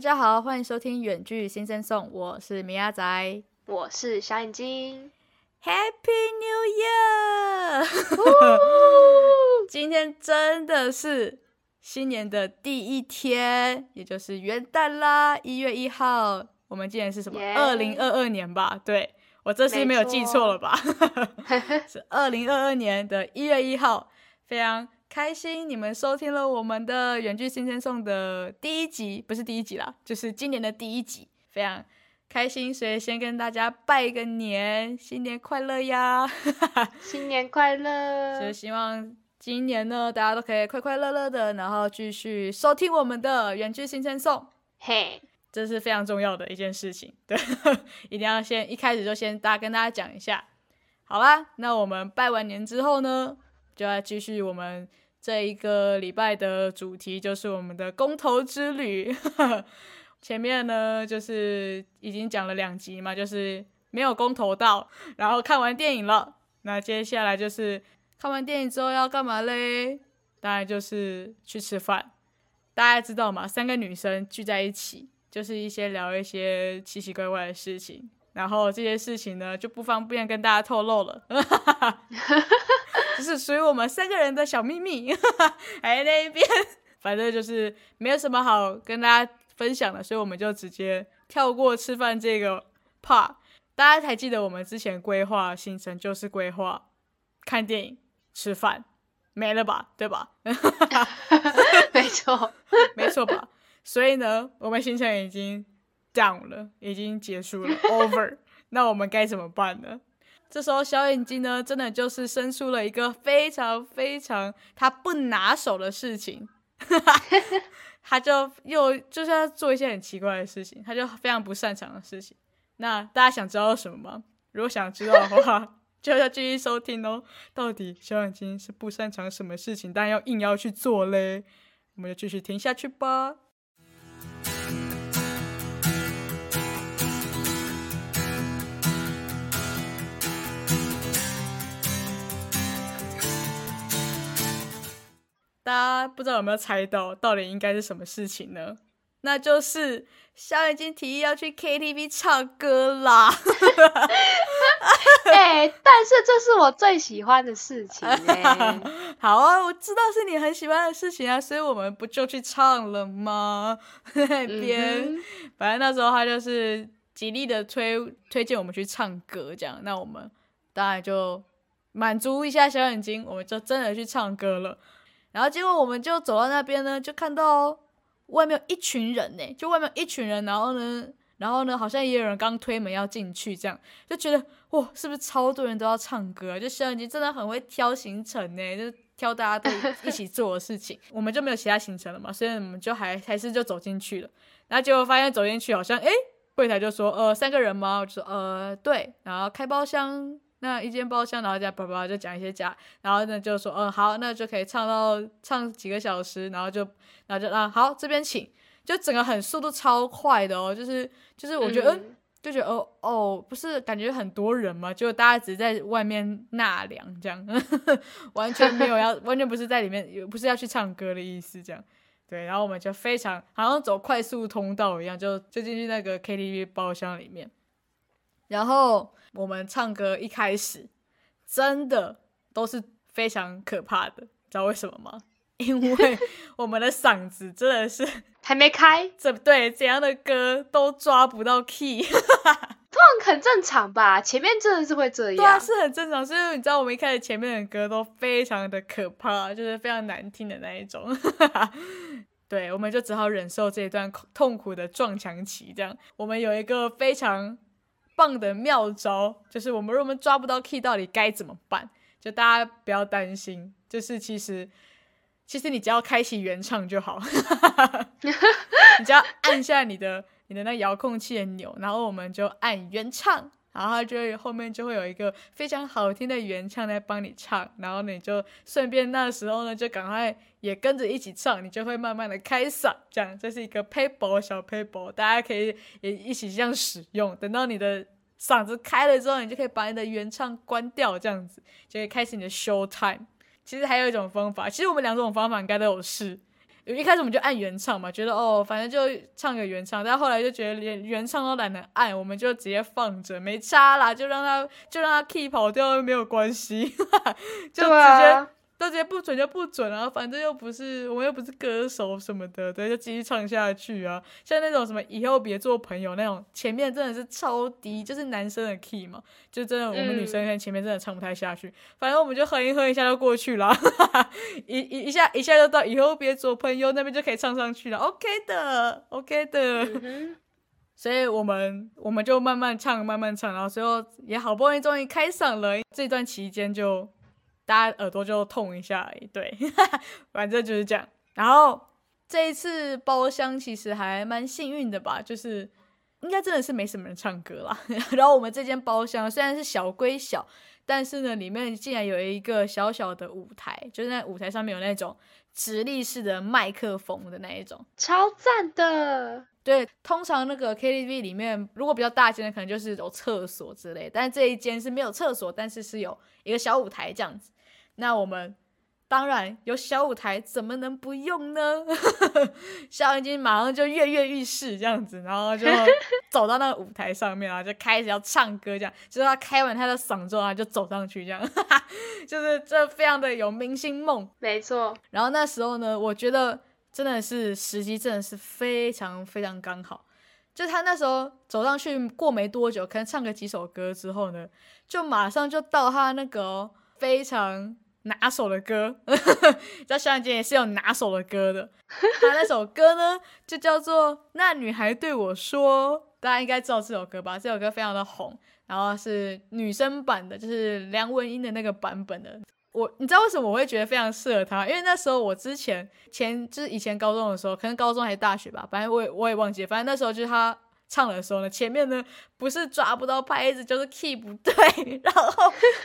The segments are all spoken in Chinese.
大家好，欢迎收听远距新生颂，我是米亚仔我是小眼睛。，Happy New Year！今天真的是新年的第一天，也就是元旦啦，一月一号。我们今年是什么？二零二二年吧？对我这次没有记错了吧？是二零二二年的一月一号，非常开心你们收听了我们的远距新生颂的第一集，不是第一集啦，就是今年的第一集，非常开心，所以先跟大家拜个年，新年快乐呀！新年快就乐！希望今年呢，大家都可以快快乐乐的，然后继续收听我们的远距新生颂。嘿，这是非常重要的一件事情，对，一定要先一开始就先大家跟大家讲一下。好啦，那我们拜完年之后呢，就要继续我们这一个礼拜的主题，就是我们的公投之旅。前面呢，就是已经讲了两集嘛，就是没有公投到，然后看完电影了。那接下来就是看完电影之后要干嘛嘞？当然就是去吃饭。大家知道嘛？三个女生聚在一起，就是一些聊一些奇奇怪怪的事情，然后这些事情呢就不方便跟大家透露了，是属于我们三个人的小秘密。哎，那一边反正就是没有什么好跟大家分享的，所以我们就直接跳过吃饭这个 part。大家还记得我们之前规划行程就是规划看电影、吃饭，没了吧？对吧？没错，没错吧？所以呢，我们行程已经 down 了，已经结束了，over。那我们该怎么办呢？这时候小眼睛呢，真的就是生出了一个非常非常他不拿手的事情，他就又就是要做一些很奇怪的事情，他就非常不擅长的事情。那大家想知道什么吗？如果想知道的话，就要继续收听哦。到底小眼睛是不擅长什么事情，但要硬要去做嘞？我们就继续听下去吧。大家不知道有没有猜到，到底应该是什么事情呢？那就是小眼睛提议要去 KTV 唱歌啦。哎、但是这是我最喜欢的事情哎、好啊，我知道是你很喜欢的事情啊，所以我们不就去唱了吗？那边，嗯反正那时候他就是极力的推推荐我们去唱歌，这样，那我们当然就满足一下小眼睛，我们就真的去唱歌了。然后结果我们就走到那边呢，就看到外面有一群人呢，就外面一群人，然后呢，然后呢，好像也有人刚推门要进去，这样就觉得哇，是不是超多人都要唱歌？就小眼睛真的很会挑行程呢，就挑大家都一起做的事情。我们就没有其他行程了嘛，所以我们就还还是就走进去了。然后结果发现走进去好像诶，柜台就说呃三个人吗？我就说呃对，然后开包厢。那一间包厢，然后加叭叭就讲一些假，然后呢就说，嗯好，那就可以唱到唱几个小时，然后就，然后就啊好这边请，就整个很速度超快的哦，就是就是我觉得，就觉得哦哦，不是感觉很多人嘛，就大家只是在外面纳凉这样，完全没有要，完全不是在里面，不是要去唱歌的意思这样。对，然后我们就非常好像走快速通道一样，就就进去那个 KTV 包厢里面。然后我们唱歌一开始真的都是非常可怕的，知道为什么吗？因为 我们的嗓子真的是还没开，怎对怎样的歌都抓不到 key，这很正常吧？前面真的是会这样对啊，是很正常。所以你知道，我们一开始前面的歌都非常的可怕，就是非常难听的那一种。对，我们就只好忍受这一段痛苦的撞墙期。这样，我们有一个非常棒的妙招，就是我们如果我们抓不到 key，到底该怎么办？就大家不要担心，就是其实其实你只要开启原唱就好，你只要按下你的你的那遥控器的钮，然后我们就按原唱，然后它就会后面就会有一个非常好听的原唱在帮你唱，然后你就顺便那时候呢就赶快也跟着一起唱，你就会慢慢的开嗓，这样这是一个 paper 小 paper，大家可以也一起这样使用，等到你的。嗓子开了之后，你就可以把你的原唱关掉，这样子就可以开始你的 show time。其实还有一种方法，其实我们两种方法应该都有试。一开始我们就按原唱嘛，觉得哦，反正就唱个原唱，但后来就觉得连原唱都懒得按，我们就直接放着，没差啦，就让他就让他 key 跑掉没有关系，就直接。都直接不准就不准啊，反正又不是我们又不是歌手什么的，对，就继续唱下去啊。像那种什么以后别做朋友那种，前面真的是超低，就是男生的 key 嘛，就真的我们女生在前面真的唱不太下去。反正我们就哼一哼一下就过去了，一一一下一下就到以后别做朋友那边就可以唱上去了，OK 的，OK 的。所以我们我们就慢慢唱慢慢唱，然后最后也好不容易终于开嗓了。这段期间就。大家耳朵就痛一下而已，对，反正就是这样。然后这一次包厢其实还蛮幸运的吧，就是应该真的是没什么人唱歌啦。然后我们这间包厢虽然是小归小，但是呢，里面竟然有一个小小的舞台，就是那舞台上面有那种直立式的麦克风的那一种，超赞的。对，通常那个 KTV 里面，如果比较大间的，可能就是有厕所之类，但是这一间是没有厕所，但是是有一个小舞台这样子。那我们当然有小舞台，怎么能不用呢？小眼睛马上就跃跃欲试这样子，然后就 走到那个舞台上面啊，就开始要唱歌，这样就是他开完他的嗓之后啊，就走上去这样，就是这非常的有明星梦，没错。然后那时候呢，我觉得真的是时机真的是非常非常刚好，就他那时候走上去过没多久，可能唱个几首歌之后呢，就马上就到他那个非常。拿手的歌，在小眼睛也是有拿手的歌的。他那首歌呢，就叫做《那女孩对我说》，大家应该知道这首歌吧？这首歌非常的红，然后是女生版的，就是梁文音的那个版本的。我，你知道为什么我会觉得非常适合他？因为那时候我之前前就是以前高中的时候，可能高中还是大学吧，反正我也我也忘记，反正那时候就是他。唱的时候呢，前面呢不是抓不到拍子，就是 key 不对，然后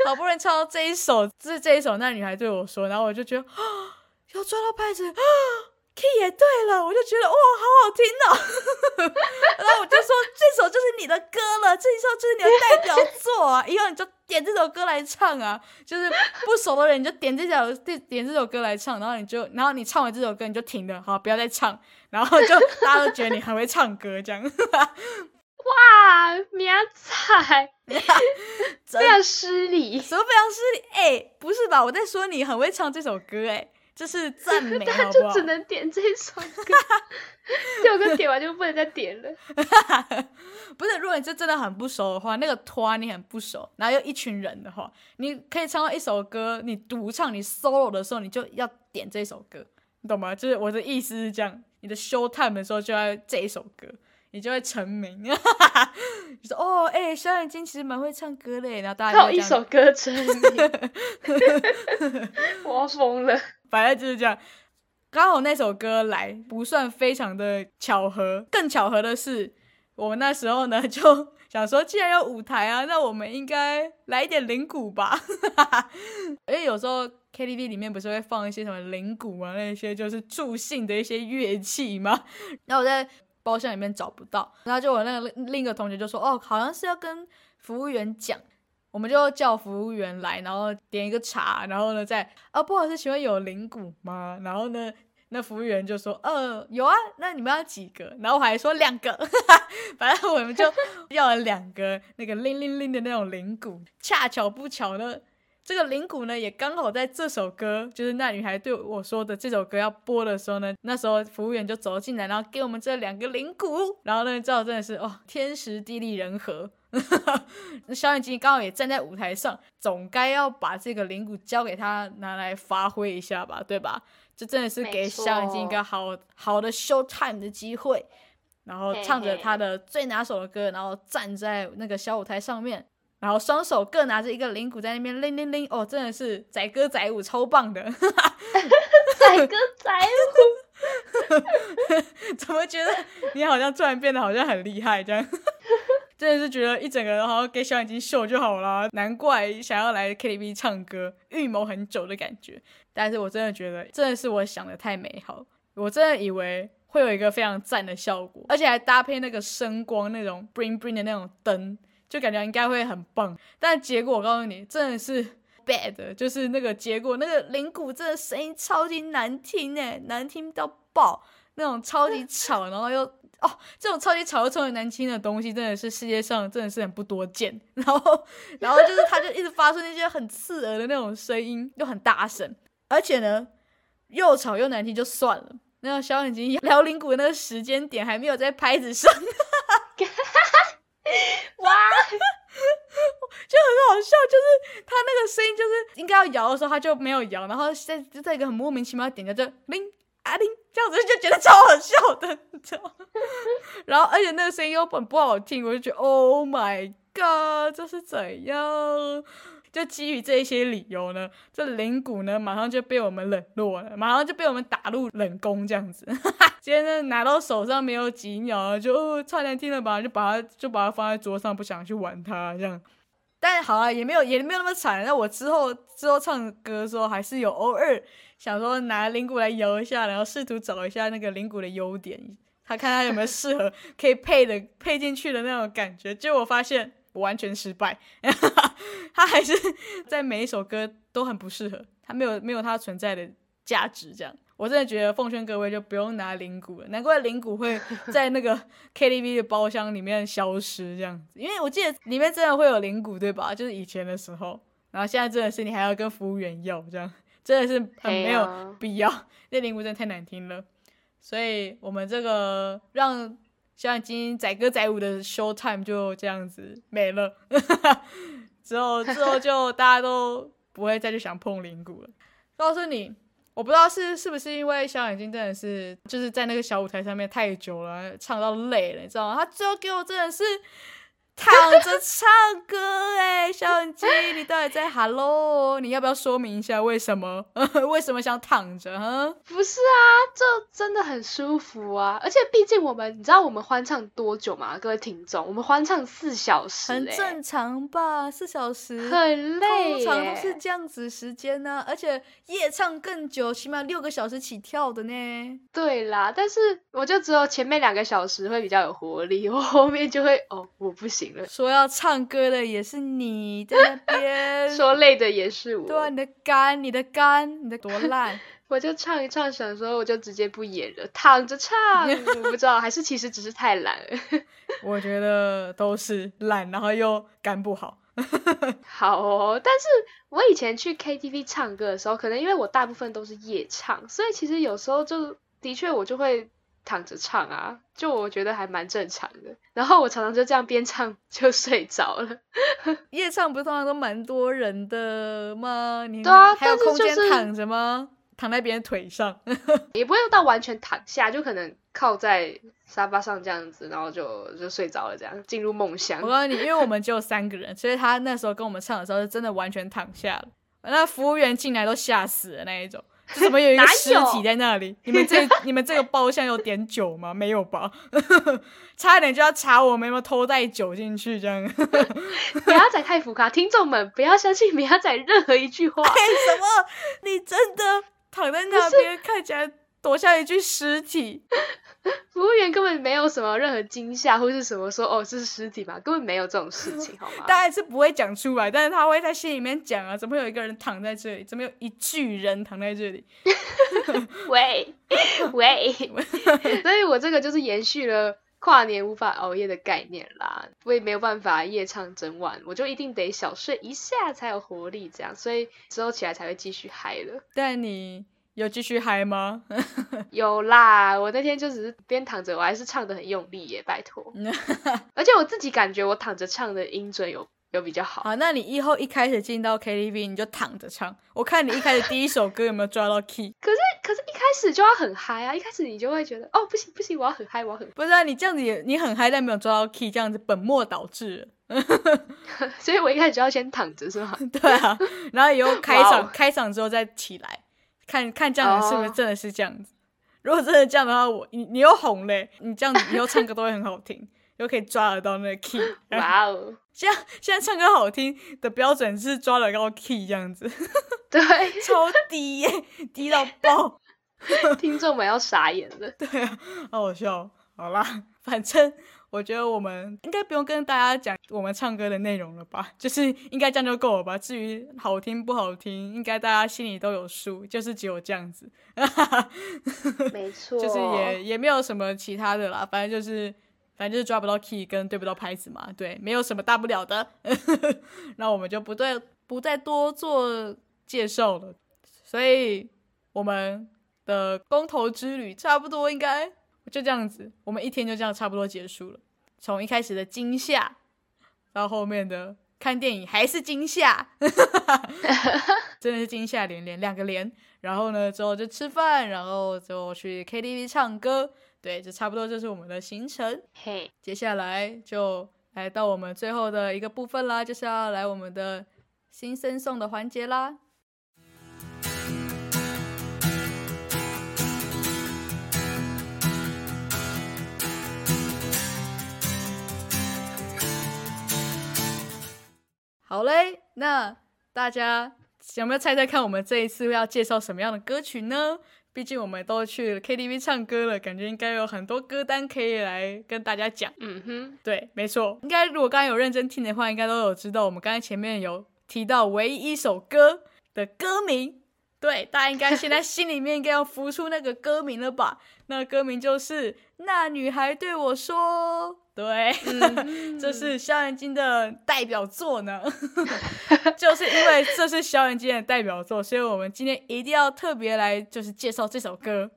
好不容易唱到这一首，是这一首，那女孩对我说，然后我就觉得啊，要抓到拍子啊，key 也对了，我就觉得哇，好好听哦，然后我就说这首就是你的歌了，这一首就是你的代表作啊，以后你就点这首歌来唱啊，就是不熟的人你就点这首点点这首歌来唱，然后你就然后你唱完这首歌你就停了，好，不要再唱。然后就大家都觉得你很会唱歌，这样。哇，明仔，非常失礼，什么非常失礼？哎，不是吧？我在说你很会唱这首歌，哎，这是赞 美，好不好？就只能点这首歌，这首歌点完就不能再点了。不是，如果你是真的很不熟的话，那个团你很不熟，然后又一群人的话，你可以唱到一首歌，你独唱你 solo 的时候，你就要点这首歌，你懂吗？就是我的意思是这样。你的 show time 的时候就要这一首歌，你就会成名。你 说哦，哎，小眼睛其实蛮会唱歌嘞，然后大家靠一首歌成名，我要疯了。反正就是这样，刚好那首歌来不算非常的巧合，更巧合的是，我们那时候呢就想说，既然有舞台啊，那我们应该来一点铃鼓吧，因为有时候。KTV 里面不是会放一些什么铃鼓啊，那些就是助兴的一些乐器吗？然后我在包厢里面找不到，然后就我那个另一个同学就说：“哦，好像是要跟服务员讲。”我们就叫服务员来，然后点一个茶，然后呢再啊，不好意思，请问有铃鼓吗？然后呢，那服务员就说：“呃，有啊，那你们要几个？”然后我还说两个，反正我们就 要了两个那个铃铃铃的那种铃鼓，恰巧不巧呢。这个铃鼓呢，也刚好在这首歌，就是那女孩对我说的这首歌要播的时候呢，那时候服务员就走进来，然后给我们这两个铃鼓，然后呢，知道真的是哦，天时地利人和，那小眼睛刚好也站在舞台上，总该要把这个铃鼓交给他拿来发挥一下吧，对吧？这真的是给小眼睛一个好好的 show time 的机会，然后唱着他的最拿手的歌，然后站在那个小舞台上面。然后双手各拿着一个铃鼓在那边铃铃铃，哦，真的是载歌载舞，超棒的！载歌载舞，怎么觉得你好像突然变得好像很厉害这样？真的是觉得一整个人好像给小眼睛秀就好了，难怪想要来 KTV 唱歌，预谋很久的感觉。但是我真的觉得，真的是我想的太美好，我真的以为会有一个非常赞的效果，而且还搭配那个声光那种 bling bling 的那种灯。就感觉应该会很棒，但结果我告诉你，真的是 bad，就是那个结果，那个铃鼓真的声音超级难听哎，难听到爆，那种超级吵，然后又哦，这种超级吵又超级难听的东西，真的是世界上真的是很不多见。然后，然后就是他就一直发出那些很刺耳的那种声音，又很大声，而且呢，又吵又难听就算了，那个小眼睛摇铃鼓的那个时间点还没有在拍子上，哇，就很好笑，就是他那个声音，就是应该要摇的时候他就没有摇，然后在就在一个很莫名其妙的点，就铃阿玲这样子，就觉得超好笑的，你知道？然后而且那个声音又很不好听，我就觉得 Oh my God，这是怎样？就基于这一些理由呢，这铃鼓呢马上就被我们冷落了，马上就被我们打入冷宫这样子。今天呢拿到手上没有几秒，就哦超难听了吧，就把它就把它放在桌上，不想去玩它这样。但好啊，也没有也没有那么惨。那我之后之后唱歌的时候，还是有偶尔想说拿铃鼓来摇一下，然后试图找一下那个铃鼓的优点，他看他有没有适合可以配的配进去的那种感觉。结果我发现我完全失败，他还是在每一首歌都很不适合，他没有没有他存在的价值。这样，我真的觉得奉劝各位就不用拿灵鼓了，难怪灵鼓会在那个 KTV 的包厢里面消失这样子，因为我记得里面真的会有灵鼓，对吧？就是以前的时候，然后现在真的是你还要跟服务员要，这样真的是很没有必要，那灵鼓真的太难听了。所以我们这个让像今天载歌载舞的 show time 就这样子没了，之后之后就大家都不会再去想碰灵鼓了。告诉你，我不知道是是不是因为小眼睛真的是就是在那个小舞台上面太久了，唱到累了，你知道吗？他最后给我真的是躺着唱歌哎、小眼睛，你到底在 hello？你要不要说明一下为什么？为什么想躺着？哈？不是啊，这真的很舒服啊！而且毕竟我们，你知道我们欢唱多久吗？各位听众，我们欢唱四小时、欸，很正常吧，四小时。很累通常都是。这样子时间呢、而且夜唱更久，起码六个小时起跳的呢。对啦，但是我就只有前面两个小时会比较有活力，我后面就会哦，我不行了。说要唱歌的也是你在那边，说累的也是我，对啊，你的肝，你的肝，你的多烂。我就唱一唱，想说我就直接不演了，躺着唱。我不知道，还是其实只是太懒了。我觉得都是懒，然后又肝不好。好哦，但是我以前去 KTV 唱歌的时候，可能因为我大部分都是夜唱，所以其实有时候就的确我就会躺着唱啊，就我觉得还蛮正常的。然后我常常就这样边唱就睡着了。夜唱不是通常都蛮多人的吗？你对啊还有空间躺着吗？躺在别人腿上，也不会到完全躺下，就可能靠在沙发上这样子，然后就就睡着了，这样进入梦乡我。告诉你，因为我们只有三个人，所以他那时候跟我们唱的时候是真的完全躺下了。那服务员进来都吓死了那一种，就 怎么有一个尸体在那里？你们这你们这个包厢有点酒吗？没有吧？差一点就要查我们有没有偷带酒进去，这样。不要仔太浮夸，听众们不要相信不要仔任何一句话。哎，什么？你真的躺在那边，看起来多像一具尸体？服务员根本没有什么任何惊吓或是什么说哦这是尸体吧，根本没有这种事情，好吗？当然是不会讲出来，但是他会在心里面讲啊，怎么会有一个人躺在这里？怎么有一具人躺在这里？喂 喂，所以我这个就是延续了跨年无法熬夜的概念啦。我也没有办法夜唱整晚，我就一定得小睡一下才有活力，这样，所以之后起来才会继续嗨了。但你有继续嗨吗？有啦，我那天就只是边躺着，我还是唱的很用力耶，拜托。而且我自己感觉我躺着唱的音准有有比较好。好，那你以后一开始进到 KTV 你就躺着唱，我看你一开始第一首歌有没有抓到 key？可是可是一开始就要很嗨啊！一开始你就会觉得哦不行不行，我要很嗨，我要很，不是啊，你这样子也你很嗨，但没有抓到 key，这样子本末倒置了。所以我一开始就要先躺着是吗？对啊，然后以后开场开场之后再起来，看看这样子是不是哦真的是这样子。如果真的这样的话，我你你又红嘞，你这样子以后唱歌都会很好听，又可以抓得到那个 key。哇哦，现在现在唱歌好听的标准是抓得到 key 这样子，对，超低耶，低到爆。听众们要傻眼了。对啊，好好笑。好啦，反正我觉得我们应该不用跟大家讲我们唱歌的内容了吧，就是应该这样就够了吧。至于好听不好听，应该大家心里都有数，就是只有这样子。没错，就是也也没有什么其他的啦，反正就是反正就是抓不到 key 跟对不到拍子嘛，对，没有什么大不了的。那我们就不对不再多做介绍了，所以我们的公投之旅差不多应该就这样子，我们一天就这样差不多结束了。从一开始的惊吓，到后面的看电影还是惊吓，真的是惊吓连连，两个连。然后呢，之后就吃饭，然后就去 KTV 唱歌，对，就差不多就是我们的行程。嘿，接下来就来到我们最后的一个部分啦，就是要来我们的新生送的环节啦。好嘞，那大家有没有猜猜看，我们这一次要介绍什么样的歌曲呢？毕竟我们都去 KTV 唱歌了，感觉应该有很多歌单可以来跟大家讲。嗯哼，对，没错，应该如果刚刚有认真听的话，应该都有知道我们刚才前面有提到唯一一首歌的歌名。对，大家应该现在心里面应该要浮出那个歌名了吧？那歌名就是《那女孩对我说》。对，这是萧炎金的代表作呢。就是因为这是萧炎金的代表作，所以我们今天一定要特别来，就是介绍这首歌。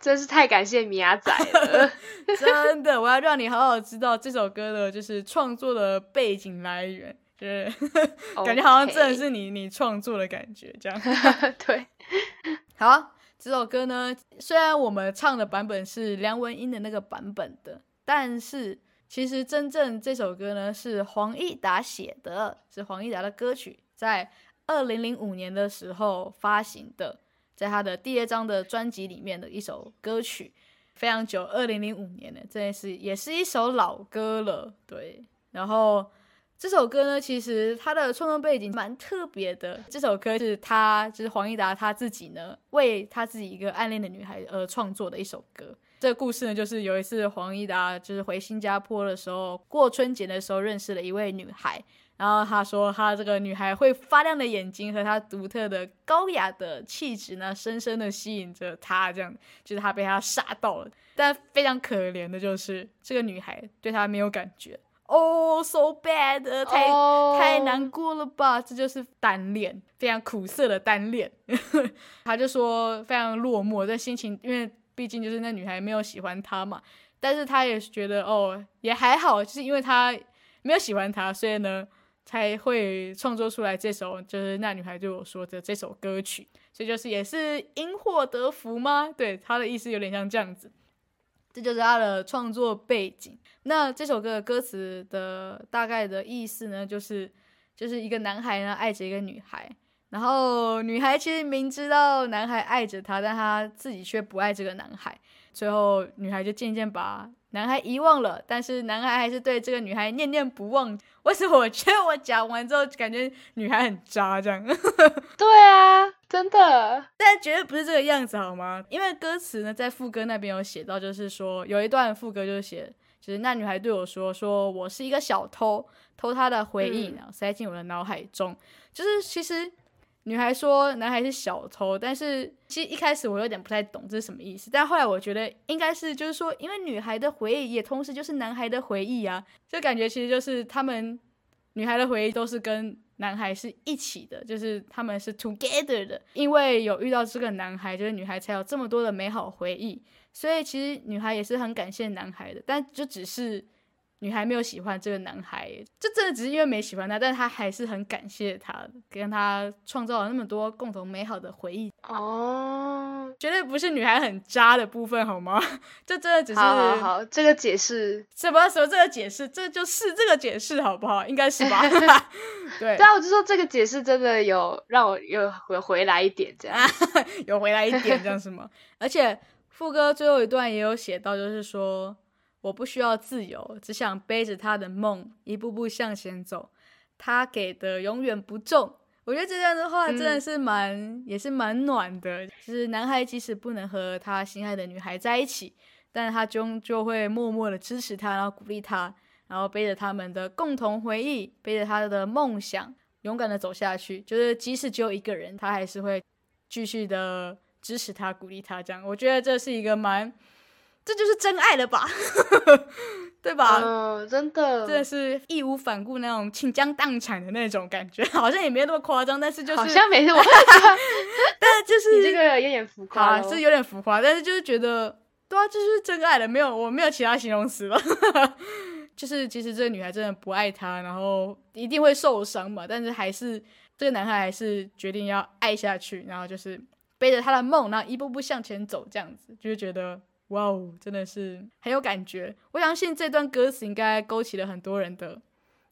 真是太感谢米亚仔了，真的，我要让你好好知道这首歌的，就是创作的背景来源，就是 感觉好像真的是你你创作的感觉，这样。对，好，这首歌呢，虽然我们唱的版本是梁文音的那个版本的。但是其实真正这首歌呢是黄义达写的，是黄义达的歌曲，在二零零五年的时候发行的，在他的第二张的专辑里面的一首歌曲，非常久，二零零五年的，这也是也是一首老歌了，对。然后这首歌呢，其实它的创作背景蛮特别的，这首歌是他就是黄义达他自己呢为他自己一个暗恋的女孩而创作的一首歌。这个故事呢，就是有一次黄义达就是回新加坡的时候，过春节的时候认识了一位女孩，然后他说他这个女孩会发亮的眼睛和她独特的高雅的气质呢，深深的吸引着他，这样就是他被他杀到了。但非常可怜的就是这个女孩对他没有感觉，Oh so bad，太太难过了吧？这就是单恋，非常苦涩的单恋。他就说非常落寞，这心情因为。毕竟就是那女孩没有喜欢他嘛，但是他也觉得哦也还好，就是因为他没有喜欢他，所以呢才会创作出来这首就是那女孩对我说的这首歌曲，所以就是也是因祸得福吗？对，他的意思有点像这样子，这就是他的创作背景。那这首歌的歌词的大概的意思呢，就是就是一个男孩呢爱着一个女孩。然后女孩其实明知道男孩爱着她，但她自己却不爱这个男孩。最后女孩就渐渐把男孩遗忘了，但是男孩还是对这个女孩念念不忘。为什么我觉得我讲完之后感觉女孩很渣这样？对啊，真的，但绝对不是这个样子好吗？因为歌词呢在副歌那边有写到，就是说有一段副歌就是写，就是那女孩对我说：“说我是一个小偷，偷她的回忆，然后塞进我的脑海中。”就是其实。女孩说男孩是小偷，但是其实一开始我有点不太懂这是什么意思，但后来我觉得应该是就是说，因为女孩的回忆也同时就是男孩的回忆啊，就感觉其实就是他们女孩的回忆都是跟男孩是一起的，就是他们是 together 的，因为有遇到这个男孩，就是女孩才有这么多的美好回忆，所以其实女孩也是很感谢男孩的，但就只是。女孩没有喜欢这个男孩，就真的只是因为没喜欢他，但是他还是很感谢他，跟他创造了那么多共同美好的回忆。哦，绝对不是女孩很渣的部分，好吗？这真的只是好好好，这个解释什么什么这个解释，这就是这个解释，好不好？应该是吧？对，对啊，我就说这个解释真的有让我有回回来一点这样，有回来一点这样是吗？而且副歌最后一段也有写到，就是说。我不需要自由，只想背着他的梦一步步向前走。他给的永远不重。我觉得这样的话真的是蛮，也是蛮暖的。就是男孩即使不能和他心爱的女孩在一起，但是他终究会默默的支持他，然后鼓励他，然后背着他们的共同回忆，背着他的梦想，勇敢的走下去。就是即使只有一个人，他还是会继续的。支持他、鼓励他，这样我觉得这是一个蛮，这就是真爱了吧，对吧？嗯，真的，真的是义无反顾那种倾家荡产的那种感觉，好像也没那么夸张，但是就是好像没那么，但是就是你这个有点浮夸啊，咯是有点浮夸，但是就是觉得，对啊，这就是真爱了，没有我没有其他形容词了。就是其实这个女孩真的不爱他，然后一定会受伤嘛，但是还是这个男孩还是决定要爱下去，然后就是背着他的梦，然后一步步向前走，这样子就是觉得哇哦，真的是很有感觉。我相信这段歌词应该勾起了很多人的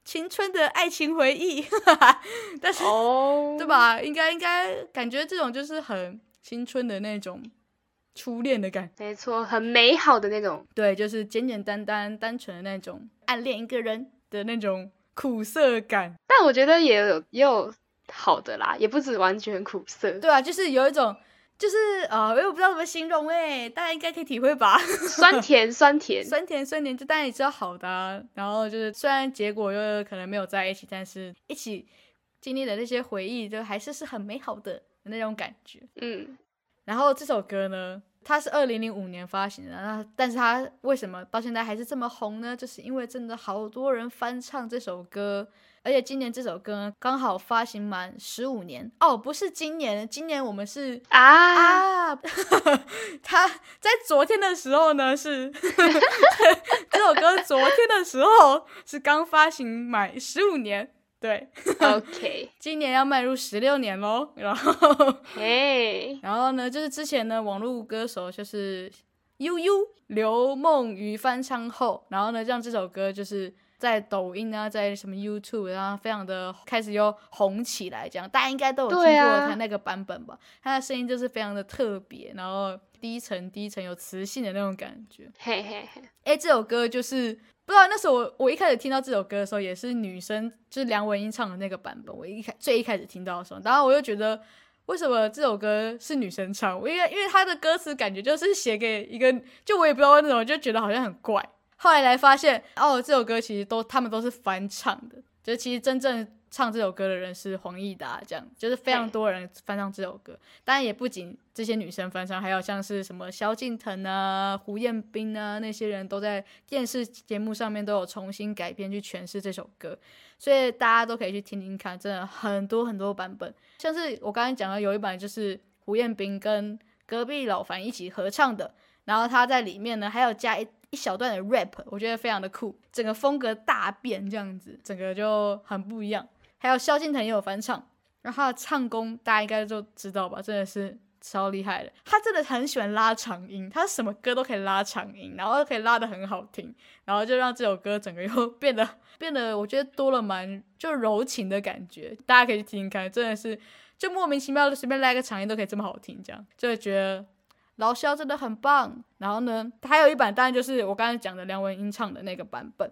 青春的爱情回忆，但是哦，对？吧？应该应该感觉这种就是很青春的那种初恋的感觉没错，很美好的那种。对，就是简简单单、单纯的那种暗恋一个人的那种苦涩感。但我觉得也有也有好的啦，也不止完全苦涩，对啊，就是有一种，就是呃，我也不知道怎么形容哎，大家应该可以体会吧。酸 甜 酸甜。酸甜酸甜，就当然也知道好的、啊。然后就是虽然结果又可能没有在一起，但是一起经历的那些回忆，就还是是很美好的那种感觉。嗯，然后这首歌呢，它是二零零五年发行的，那但是它为什么到现在还是这么红呢？就是因为真的好多人翻唱这首歌，而且今年这首歌刚好发行满十五年。哦，不是今年，今年我们是啊，啊，他在昨天的时候呢是 这首歌昨天的时候是刚发行满十五年，对，OK，今年要迈入十六年喽，然后。嘿，然后呢，就是之前呢，网络歌手就是悠悠刘梦瑜翻唱后，然后呢，让这首歌就是在抖音啊，在什么 YouTube 啊，非常的开始又红起来，这样大家应该都有听过他那个版本吧？他的声音就是非常的特别，然后低沉低沉有磁性的那种感觉。嘿嘿嘿，哎，这首歌就是不知道那时候我我一开始听到这首歌的时候，也是女生就是梁文音唱的那个版本，我一开最一开始听到的时候，然后我又觉得。为什么这首歌是女生唱？因为因为她的歌词感觉就是写给一个，就我也不知道为什么，就觉得好像很怪。后来来发现，哦，这首歌其实都他们都是翻唱的，就是其实真正唱这首歌的人是黄义达，这样就是非常多人翻唱这首歌。当然也不仅这些女生翻唱，还有像是什么萧敬腾啊、胡彦斌啊那些人都在电视节目上面都有重新改编去诠释这首歌，所以大家都可以去听听看，真的很多很多版本。像是我刚才讲的，有一版就是胡彦斌跟隔壁老樊一起合唱的，然后他在里面呢还有加一一小段的 rap，我觉得非常的酷，整个风格大变这样子，整个就很不一样。还有萧敬腾也有翻唱，然后他的唱功大家应该都知道吧，真的是超厉害的。他真的很喜欢拉长音，他什么歌都可以拉长音，然后可以拉的很好听，然后就让这首歌整个又变得 变得，我觉得多了蛮就柔情的感觉。大家可以去听听看，真的是就莫名其妙的随便拉个长音都可以这么好听，这样就会觉得老萧真的很棒。然后呢，还有一版当然就是我刚才讲的梁文音唱的那个版本。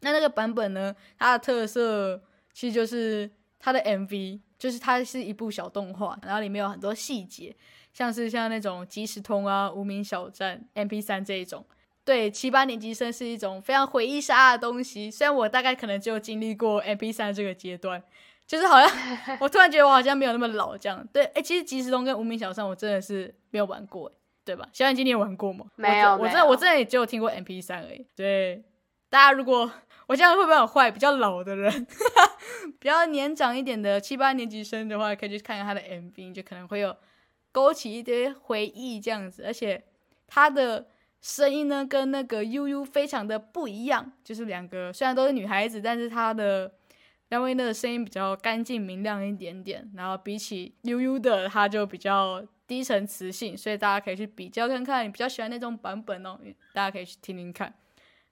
那那个版本呢，它的特色其实就是它的 MV，就是它是一部小动画，然后里面有很多细节，像是像那种即时通啊、无名小站、MP 三这一种。对七八年级生是一种非常回忆杀的东西，虽然我大概可能只有经历过 MP 三这个阶段，就是好像 我突然觉得我好像没有那么老这样。对，哎，其实即时通跟无名小站我真的是没有玩过，对吧？小冉今天有玩过吗？没有我真的我真的也只有听过 MP 三而已。对，大家如果我这样会不会很坏？比较老的人，比较年长一点的七八年级生的话，可以去看看他的 MV，就可能会有勾起一堆回忆这样子。而且他的声音呢，跟那个悠悠非常的不一样，就是两个虽然都是女孩子，但是她的梁文音的声音比较干净明亮一点点，然后比起悠悠的，她就比较低沉磁性，所以大家可以去比较看看，你比较喜欢那种版本哦，大家可以去听听看。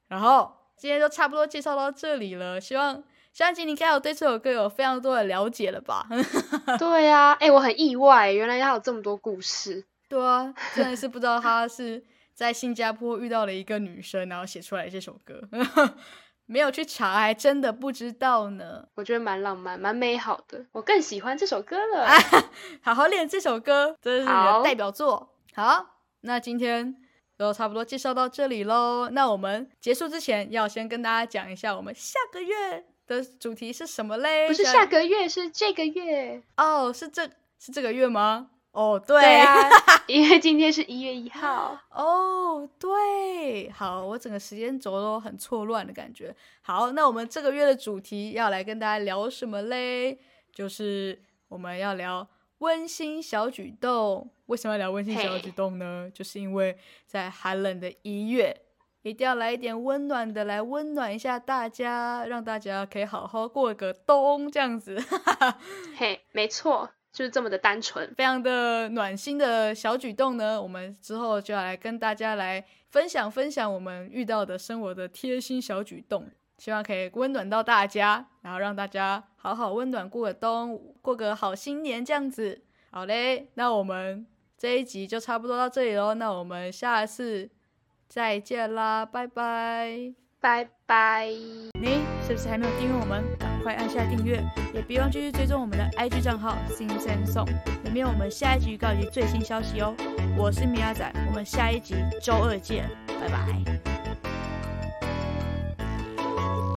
然后今天就差不多介绍到这里了，希望相信你应该有对这首歌有非常多的了解了吧？对呀、啊，哎、我很意外，原来他有这么多故事。对啊，真的是不知道他是在新加坡遇到了一个女生，然后写出来这首歌，没有去查，还真的不知道呢。我觉得蛮浪漫、蛮美好的，我更喜欢这首歌了。好好练这首歌，这是你的代表作。好，那今天就差不多介绍到这里喽。那我们结束之前，要先跟大家讲一下我们下个月的主题是什么嘞？不是下个月，是这个月。哦，是这是这个月吗？哦，对对啊，因为今天是一月一号。哦，对，好，我整个时间轴都很错乱的感觉。好，那我们这个月的主题要来跟大家聊什么嘞？就是我们要聊温馨小举动。为什么要聊温馨小举动呢？就是因为在寒冷的一月，一定要来一点温暖的，来温暖一下大家，让大家可以好好过个冬，这样子。嘿，没错。就是这么的单纯，非常的暖心的小举动呢。我们之后就要来跟大家来分享分享我们遇到的生活的贴心小举动，希望可以温暖到大家，然后让大家好好温暖过个冬，过个好新年这样子。好嘞，那我们这一集就差不多到这里喽。那我们下次再见啦，拜拜。拜拜！你是不是还没有订阅我们？快按下订阅，也别忘继续追踪我们的 IG 账号 Sing Sing Song，里面有我们下一集预告及最新消息哦。我是米亚仔，我们下一集周二见，拜拜。